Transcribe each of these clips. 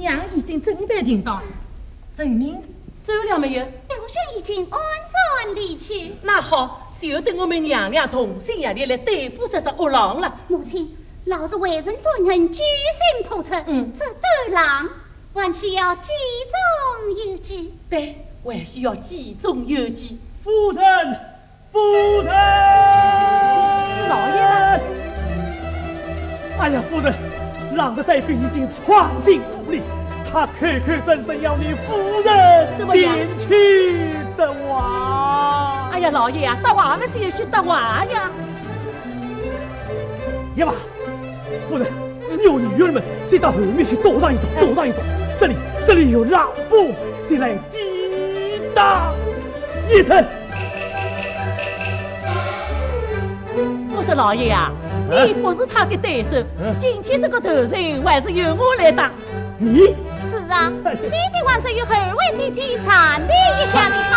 娘已经准备停当，人明走了没有？小生已经安然离去。那好，就等我们娘娘同心协力来对付这只恶狼了。母亲，老是为人做人，居心叵测。嗯这斗狼还需要计中有计。对，还需要计中有计。夫人，夫人，是老爷呢。哎呀，夫人，狼的带兵已经闯进府里，他口口声声要你夫人怎么样前去的话。哎呀，老爷呀、到娃们先去搭娃呀。爷吧，夫人，你有女儿们先到后面去躲上一躲，躲上一躲。这里，这里有老夫先来抵挡一声。我说老爷呀、嗯你不是他的对手嗯，今天这个头人还是由我来当。你是啊，你的王是有后卫姐姐缠绵一下的好。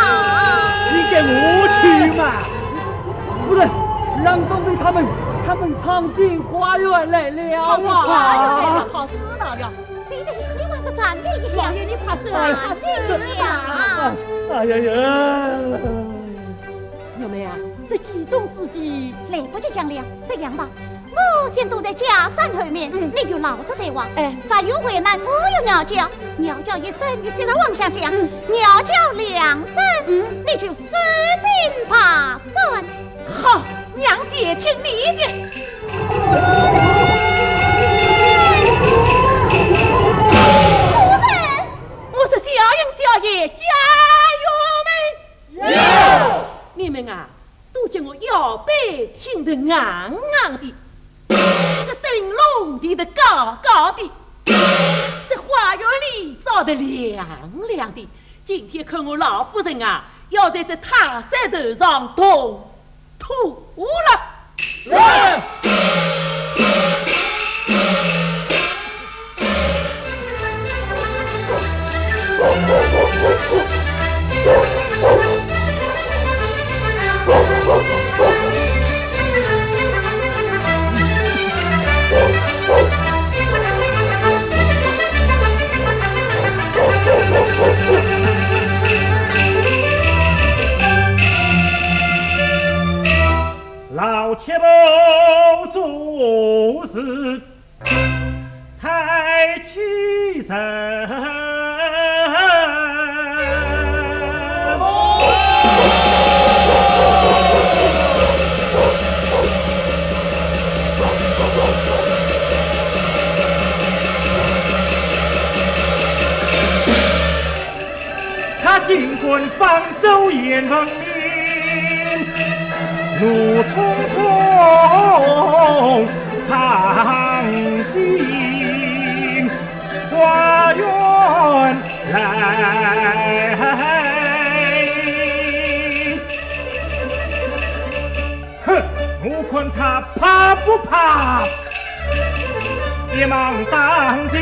应该我去嘛。夫人，让东北他们，他们闯进花园来了！哇，又来了，好知道了。对对，你还是缠绵一下。老爷，你快走缠啊！绵一下。哎呀呀！妹妹啊，这计中之计，来不及讲了，这样吧，我先躲在假山后面，嗯你就老子对话。哎啥有为难，我有鸟叫，鸟叫一声，你接着往下讲；嗯鸟叫两声，嗯你就四平八准。好，娘姐听你的。我是小英小爷，加油们！你们啊，叫我腰背挺得硬硬的，这灯笼提得高高的，这花园里照得亮亮的。今天看我老夫人啊，要在这泰山头上动土了。我操他尽管方舟眼闻名。怒匆匆长进花园来，哼，我看他怕不怕？别忙当心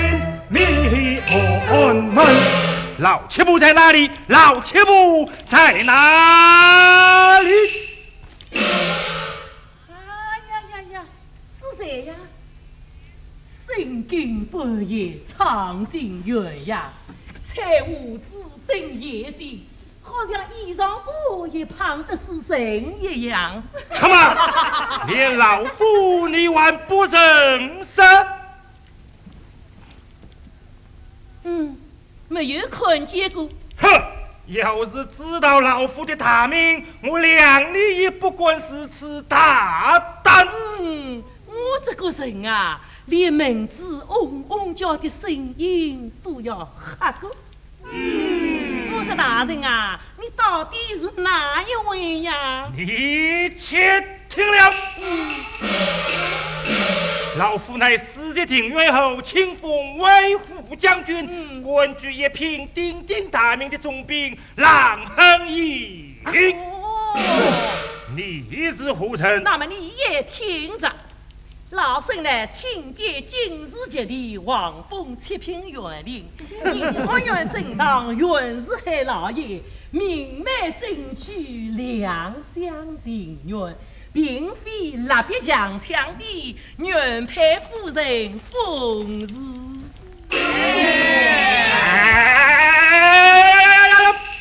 灭我们。老七步在哪里？老七步在哪里？哎呀呀呀，是谁呀？身经百业尝尽月呀，才无子等夜景，好像衣裳布也胖的是人一样。什么？连老夫你还不认识？嗯，没有看见过。哼！要是知道老夫的大名，我谅你也不管是此大胆。嗯，我这个人啊，连蚊子嗡嗡叫的声音都要吓过。嗯，我说大人啊，你到底是哪一位呀？你且听了。老夫乃四节庭院后清风威虎将军，嗯官居一品鼎鼎大名的总兵郎恒义。哦，你是何人？那么你也听着，老孙乃，钦点今日节的王峰七品园林，银院正当袁世海老爷明媒正娶，两相情愿。并非蜡笔强强的原配夫人风姿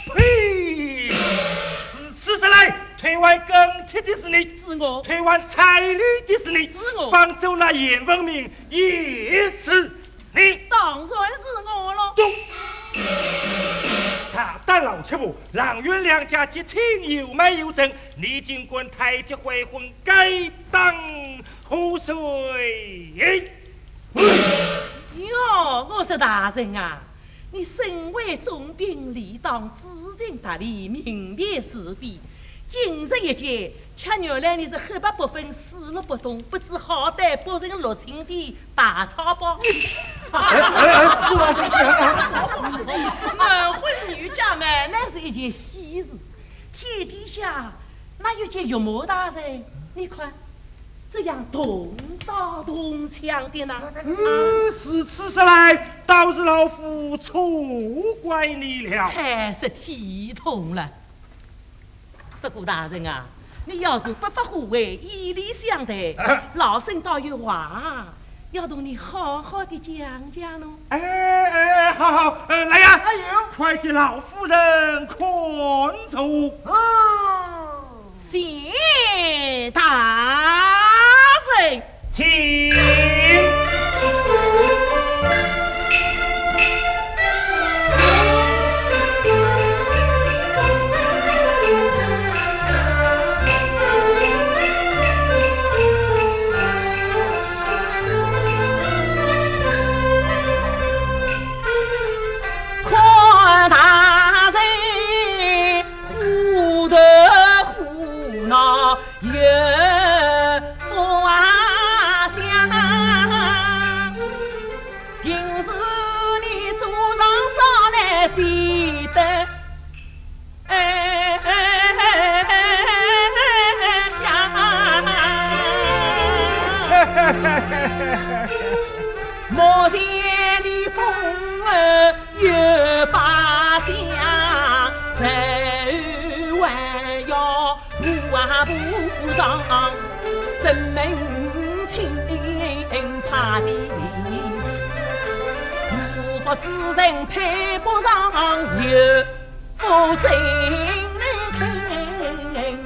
嘿是此时来退完更替的是你是我推完彩礼的是你是我放走那叶文明也是你当然是我了三。老七婆，郎云两家结亲有没有证？你尽管太铁悔婚，该当何罪？哟，我说大人啊，你身为总兵，理当知情达理，明辨是非。今日一见，却原来你是黑白不分、死路不动，不知好歹不成六亲的大草包。哎哎，是啊，是啊。门婚女嫁嘛，那是一件喜事。天底下哪有件玉毛大人？你看。这样同刀同枪的呢？嗯，是此时来，倒是老夫错怪你了。太是体痛了。不过大人啊，你要是不发火为以礼相待，老身倒有话要同你好好的讲讲喽。哎哎，好好，来呀！哎呦，快接老夫人宽恕。谢大人。请。真门亲怕的如何自称配不上？有夫真人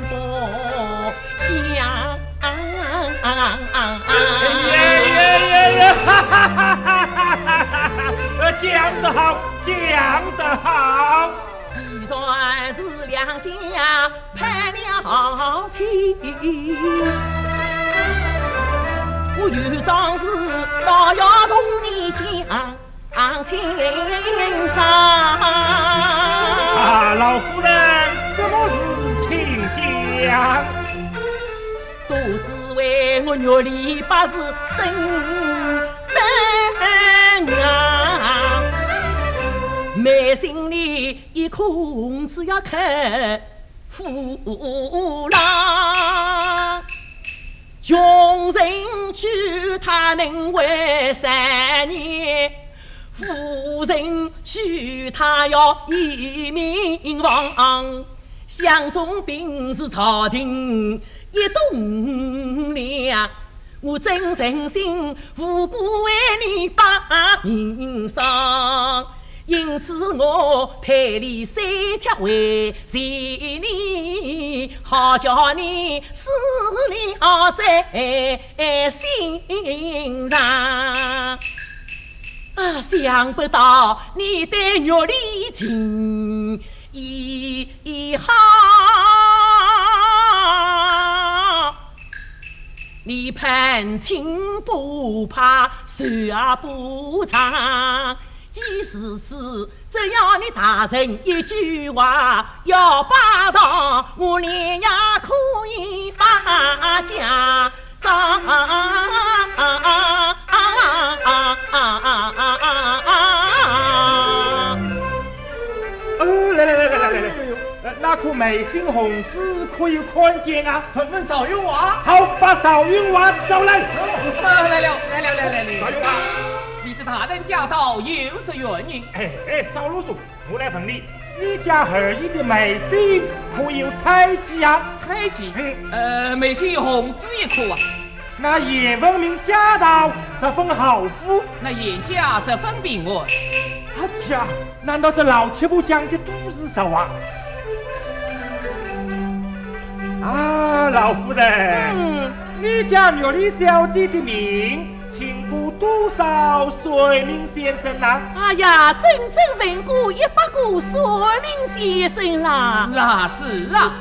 不相。耶耶耶耶！哈哈哈哈哈哈！讲得好，讲得好。既然是两家攀了亲。我有桩事，倒要同你讲清爽。啊，老夫人，什么事请讲？都只为我玉里八字生得啊，满心里一颗红子要克夫郎。穷人娶她能为三年，富人娶她要一名房。相中兵是朝廷一栋梁，我真诚心无辜为你把命丧。因此我赔礼三贴还钱你，好叫你思了在心上。啊，想不到你对玉里情意好，你攀亲不怕受啊不长。即使是只要你大人一句话，要霸道，我连也可以发家长。哦，来来来来来来来，那颗美心红子可有看见啊？问问少云娃。好，把少云娃找来。来了来了来了来了。少云娃。大人驾到，有何原因？哎哎，少啰嗦，我来问你，你家儿媳的眉心可有胎记啊？胎记？嗯，呃，眉心红痣一颗啊。那严文明家道十分豪富，那严家十分平稳。阿家，难道这老七婆讲的都是实话？啊，老夫人，你家玉丽小姐的名，多少算命先生呐？哎呀，真正问过一百个算命先生啦。是啊是啊，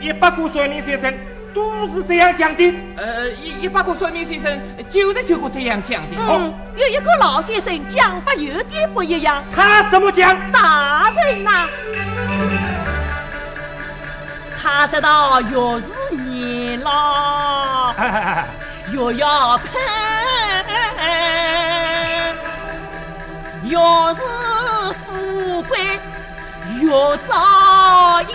一百个算命先生都是这样讲的。呃，一一百个算命先生九十九个这样讲的。嗯，有一个老先生讲法有点不一样。他怎么讲？大人呐，他说到越是年老，越要喷，越是富贵越遭殃。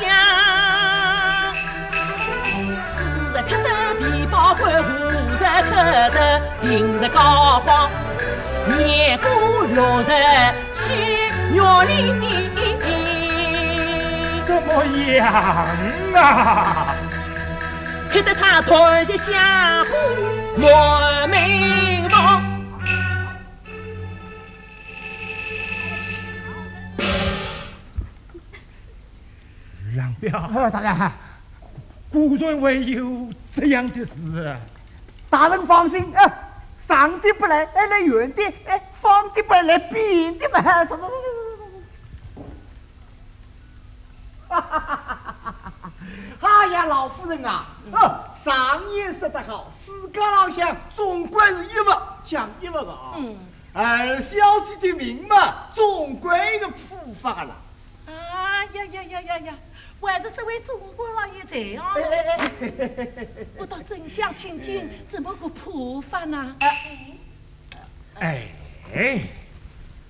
四日磕头皮包骨，五日磕头平日高荒，年过六十去月里。怎么样啊？看得他团结相互莫名忙。杨彪，呃，大人，古人会有这样的事？大人放心，呃，上的不来，哎来远的，哎放的不来，来扁的嘛，什么？哈哈哈哈哈哈！哎呀，老夫人啊，哦，上言说得好，世界上向总归是一物讲一物的啊。嗯，二小姐的命嘛，总归个普法了。哎呀呀呀呀呀！还是这位中国老爷这样。哎哎哎嘿嘿嘿嘿我倒真想听听怎么个普法呢？哎哎，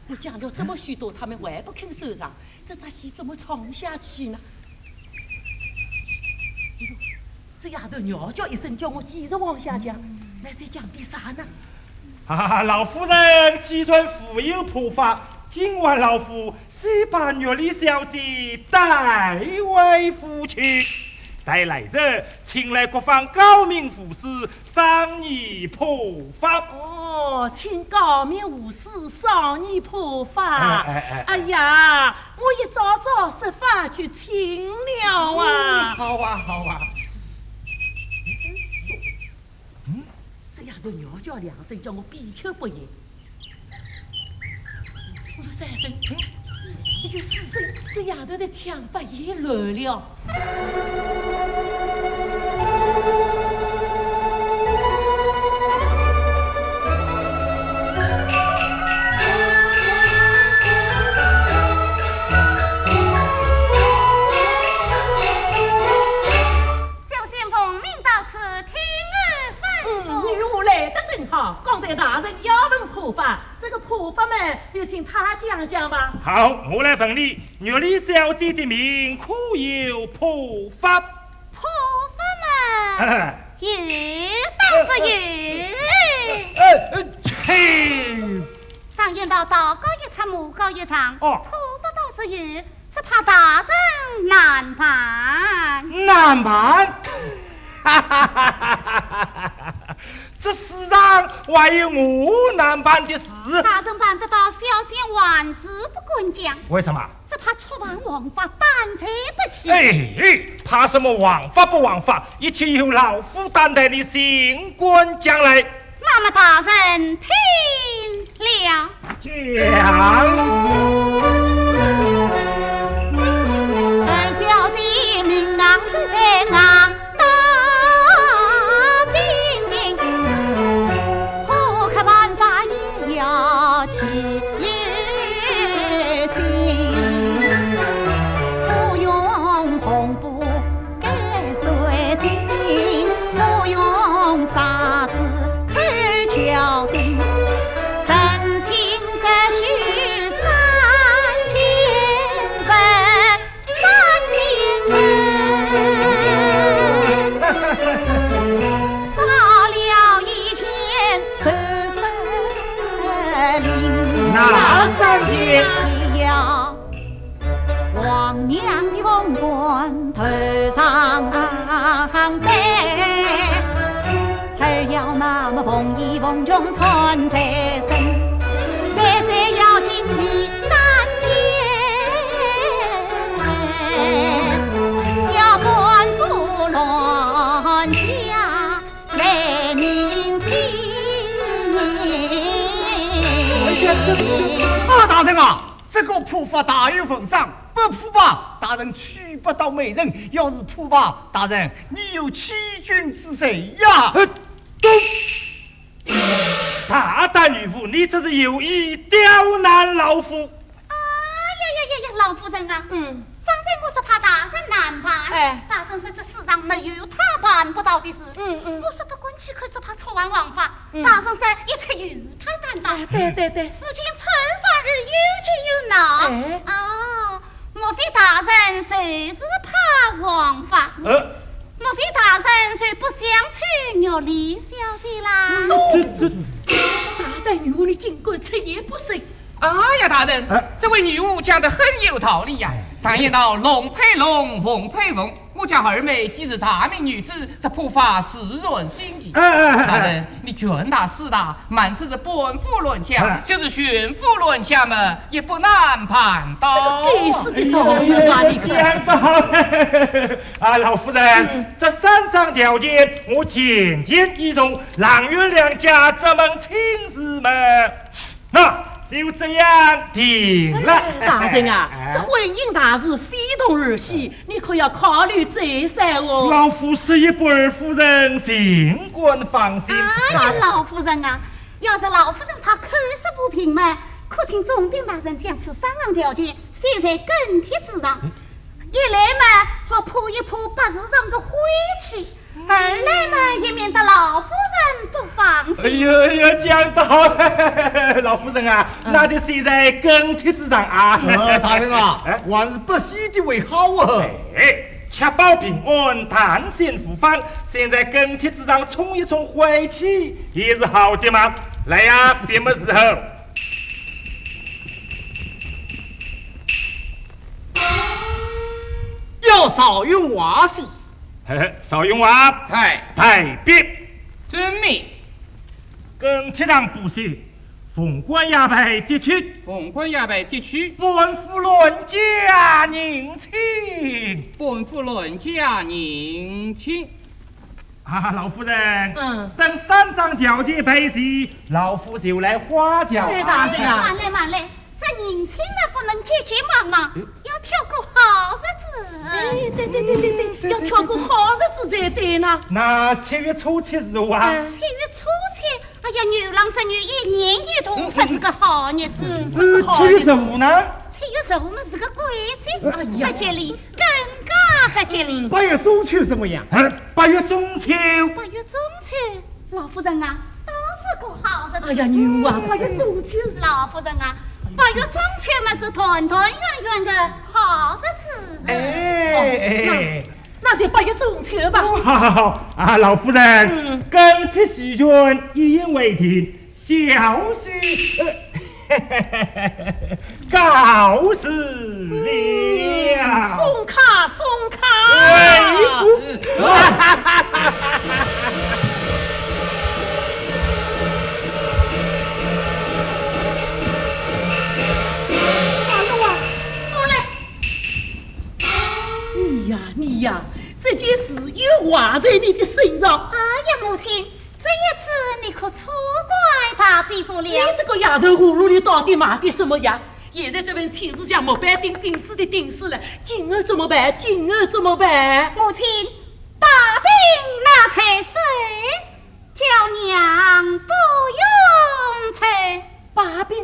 我讲了这么许多，他们还不肯收场，这场戏怎么唱下去呢？这丫头鸟叫一声，叫我继续往下讲，那再讲点啥呢？啊，老夫人既然富有普法，今晚老夫先把玉丽小姐带回府去。待来日，请来各方高明武士商议破法。哦，请高明武士商议破法。哎哎哎哎呀，我一早早设法去请了啊。好啊，好啊。嗯这丫头鸟叫两声，叫我闭口不言。我说三声，也就四声，这丫头的枪法也乱了。法们，就请他讲讲吧。好，我来问你，玉丽小姐的命可有破法？破法嘛，哎有倒是有。哎哎，切！上言道道高一尺，魔高一丈。哦破法倒是有，只怕大人难办。难办。哈哈哈哈哈哈！这世上还有我难办的事？大人办得到，小仙万事不敢讲，为什么？只怕触犯王法，胆怯不起。哎哎，怕什么王法不王法？一切由老夫担待的新官将来那么大人听了。讲。山在身在妖精间要关乱家来你二大人啊这个普法大有文章不普吧大人娶不到美人。要是普吧大人你有欺君之罪呀。大胆女夫，你这是有意刁难老夫。啊呀呀呀呀，老夫人啊，嗯，方才我是怕大人难办，哎。大人说这世上没有他办不到的事，嗯嗯。我说不管去可只怕错完王法，嗯。大人说一切由他担当，哎，对对对，事情惩罚日有急有闹，哎。哦，莫非大人就是怕王法？呃，莫非大人是不想娶我李小姐啦？这这大胆女巫，你尽管出言不逊。哎呀，大人哎，这位女巫讲的很有道理呀。常言道，龙配龙，凤配凤。我家二妹既是大名女子，这普法世人心大人，你权大势大，满是的本府乱枪哎，就是巡抚乱枪嘛，也不难判到。该死的招呼啊！你看，讲得好，啊，老夫人，这三张条件我件件依从，郎月两家这门亲事嘛，那就这样定了。哎大人啊，哎这婚姻大事非同儿戏，你可要考虑再三哦。老夫十一不二夫人，尽管放心。哎呀，老夫人啊，要是老夫人怕口舌不平嘛，可请总兵大人将此三项条件写在更帖之上。一来嘛，好破一破八字上的晦气；二来嘛，也免得老夫人放心。哎呦哎呦，讲得好，老夫人啊，那就写在跟帖之上啊。呃，大人啊 哎，还是不写的为好啊！哎，确保平安，探险复方，现在跟帖之上冲一冲晦气也是好的嘛。来呀，别么时候？要少用瓦戏，嘿嘿，少用瓦，在太别。遵命，更帖上不写，凤冠牙牌截取，凤冠牙牌截取，本府论家宁亲。本府论家宁亲。啊，老夫人，嗯等三张条件配齐，老夫就来花轿。哎大人啊慢来慢来，这年轻嘛不能急急忙忙，要挑个好日子。哎，对对对对对，要挑个好日子才对呢。那七月初七日啊，嗯七月初七，哎呀，牛郎织女一年一度，不是个好日子。呃，七月十五呢？七月十五嘛是个鬼节，不吉利，更加不吉利。八月中秋怎么样？呃，八月中秋。八月中秋，老夫人啊，都是个好日子。哎呀，牛啊，八月中秋是老夫人啊，八月中秋嘛是团团圆圆的好日子。哎哎，那就八月中秋吧。好好好啊，老夫人嗯，更替喜讯一言为定，小婿呃 告辞了。送卡送卡。为夫。在你的身上。哎呀，母亲，这一次你可错怪大姐夫了。你这个丫头葫芦里到底卖的什么药？现在这份亲事像木板钉钉子的钉死了。今后怎么办？今后怎么办？母亲，把柄拿在手，叫娘不用愁，把柄。